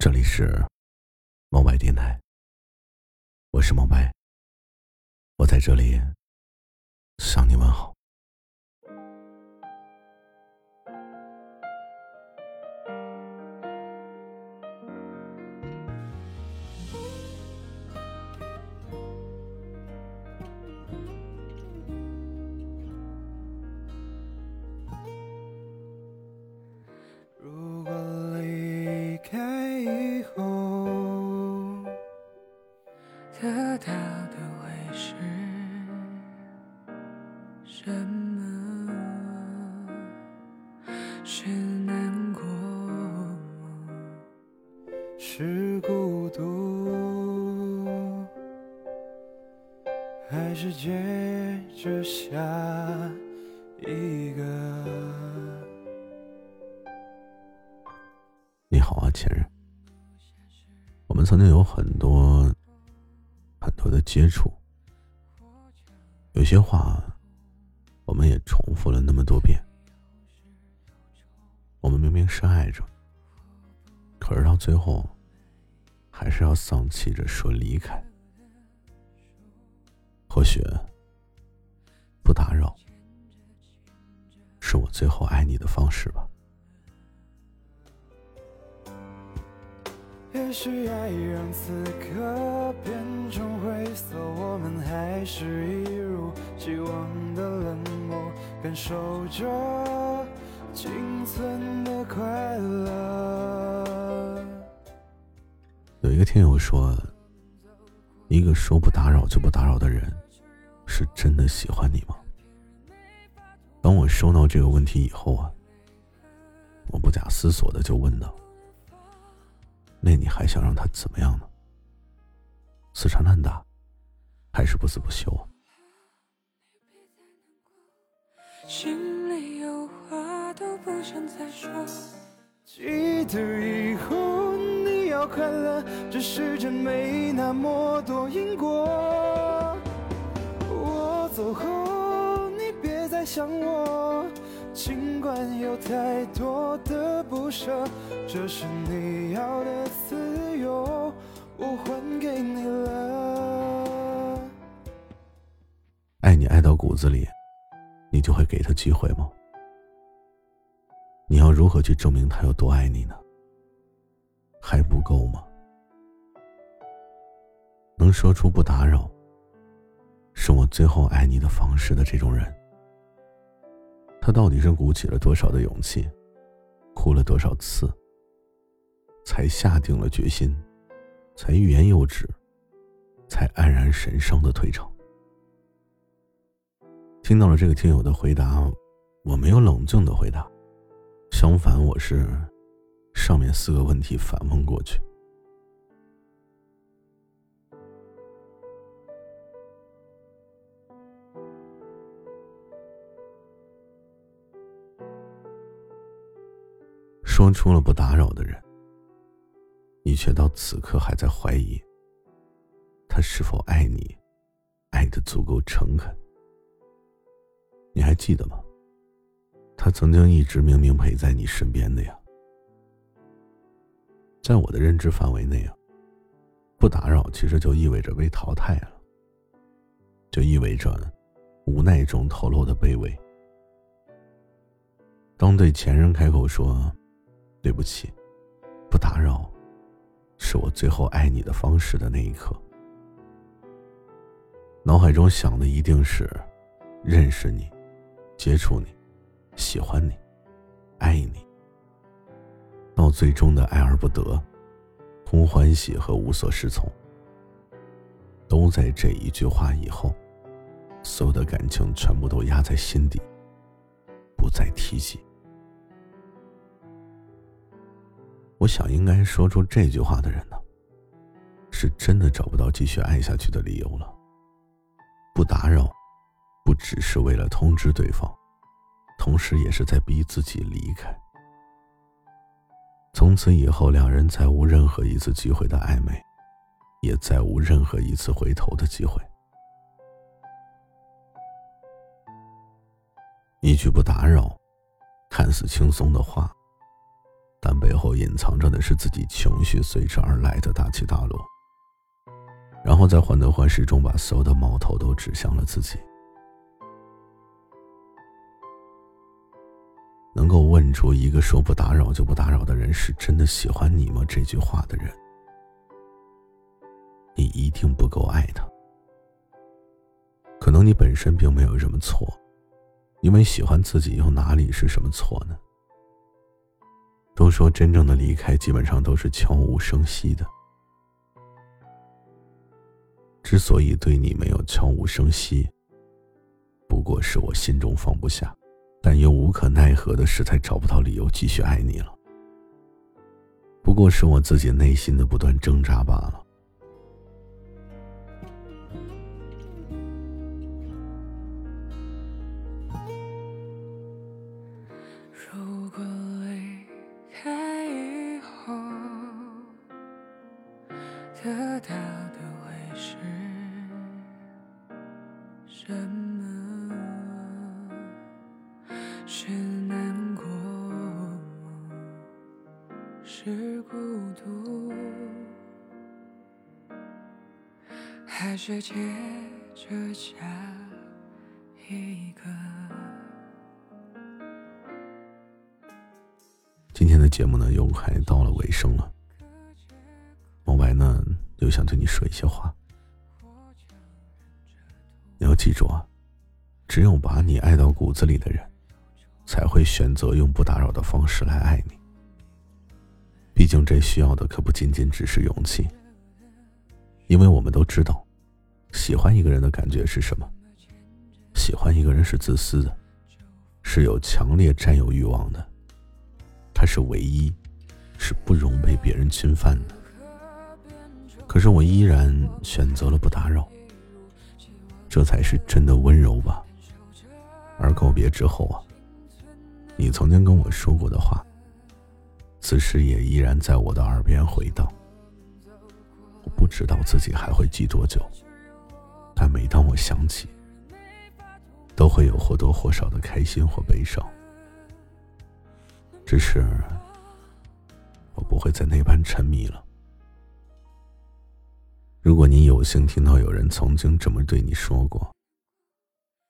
这里是猫白电台，我是猫白，我在这里向你问好。什么？是难过，是孤独，还是接着下一个？你好啊，前任。我们曾经有很多。很多的接触，有些话，我们也重复了那么多遍。我们明明是爱着，可是到最后，还是要丧气着说离开。或许，不打扰，是我最后爱你的方式吧。也许爱让此刻变成着仅存的快乐。有一个听友说，一个说不打扰就不打扰的人，是真的喜欢你吗？当我收到这个问题以后啊，我不假思索的就问道。那你还想让他怎么样呢？死缠烂打，还是不死不休啊？都不想再说。记得以后你要快乐，这世界没那么多因果。我走后，你别再想我。尽管有太多的不舍，这是你要的自由，我还给你了。爱你爱到骨子里，你就会给他机会吗？你要如何去证明他有多爱你呢？还不够吗？能说出不打扰，是我最后爱你的方式的这种人。他到底是鼓起了多少的勇气，哭了多少次，才下定了决心，才欲言又止，才黯然神伤的退场？听到了这个听友的回答，我没有冷静的回答，相反，我是上面四个问题反问过去。说出了不打扰的人，你却到此刻还在怀疑他是否爱你，爱的足够诚恳。你还记得吗？他曾经一直明明陪在你身边的呀。在我的认知范围内啊，不打扰其实就意味着被淘汰了，就意味着无奈中透露的卑微。当对前任开口说。对不起，不打扰，是我最后爱你的方式的那一刻。脑海中想的一定是认识你、接触你、喜欢你、爱你，到最终的爱而不得、空欢喜和无所适从，都在这一句话以后，所有的感情全部都压在心底，不再提及。我想，应该说出这句话的人呢，是真的找不到继续爱下去的理由了。不打扰，不只是为了通知对方，同时也是在逼自己离开。从此以后，两人再无任何一次机会的暧昧，也再无任何一次回头的机会。一句不打扰，看似轻松的话。但背后隐藏着的是自己情绪随之而来的大起大落，然后在患得患失中把所有的矛头都指向了自己。能够问出一个说不打扰就不打扰的人是真的喜欢你吗？这句话的人，你一定不够爱他。可能你本身并没有什么错，因为喜欢自己又哪里是什么错呢？都说真正的离开基本上都是悄无声息的，之所以对你没有悄无声息，不过是我心中放不下。但又无可奈何的，实在找不到理由继续爱你了。不过是我自己内心的不断挣扎罢了。如果离开以后，得到的会是什么？是接着下一个？今天的节目呢，又快到了尾声了。莫白呢，又想对你说一些话。你要记住啊，只有把你爱到骨子里的人。才会选择用不打扰的方式来爱你。毕竟这需要的可不仅仅只是勇气，因为我们都知道，喜欢一个人的感觉是什么。喜欢一个人是自私的，是有强烈占有欲望的，他是唯一，是不容被别人侵犯的。可是我依然选择了不打扰，这才是真的温柔吧。而告别之后啊。你曾经跟我说过的话，此时也依然在我的耳边回荡。我不知道自己还会记多久，但每当我想起，都会有或多或少的开心或悲伤。只是，我不会再那般沉迷了。如果你有幸听到有人曾经这么对你说过，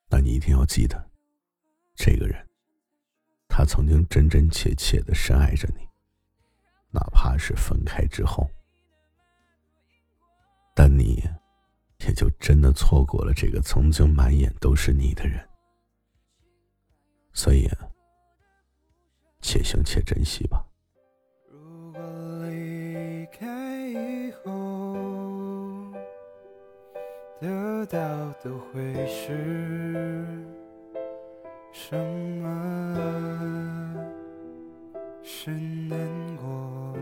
那你一定要记得，这个人。他曾经真真切切的深爱着你，哪怕是分开之后，但你也就真的错过了这个曾经满眼都是你的人。所以，啊且行且珍惜吧。如果离开以后，得到的会是什么？是难过，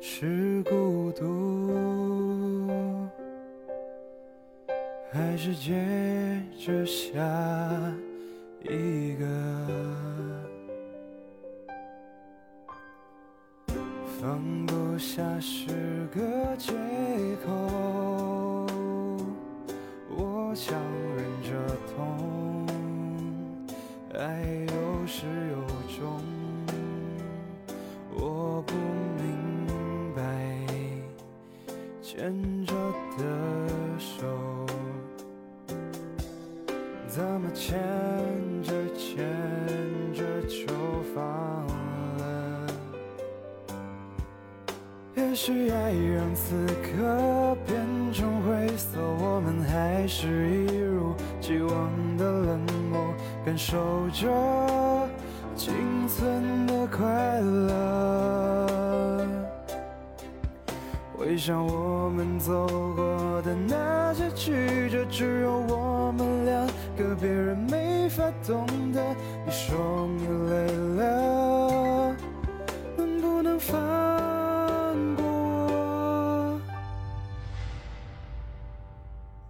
是孤独，还是接着下一个？放不下是个借口，我强忍着痛，爱有始有。终，我不明白牵着的怎么牵着牵着就放了？也许爱让此刻变成灰色，我们还是一如既往的冷漠，感受着。仅存的快乐，回想我们走过的那些曲折，只有我们个，别人没法懂得。你说你累了，能不能放过？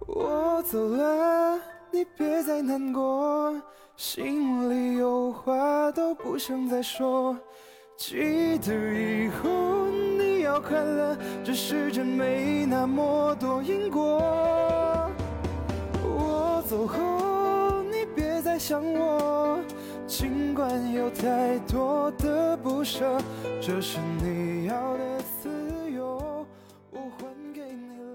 我走了，你别再难过。心里有话都不想再说，记得以后你要快乐，这世间没那么多因果。我走后，像我尽管有太多的不舍这是你要的自由我还给你了。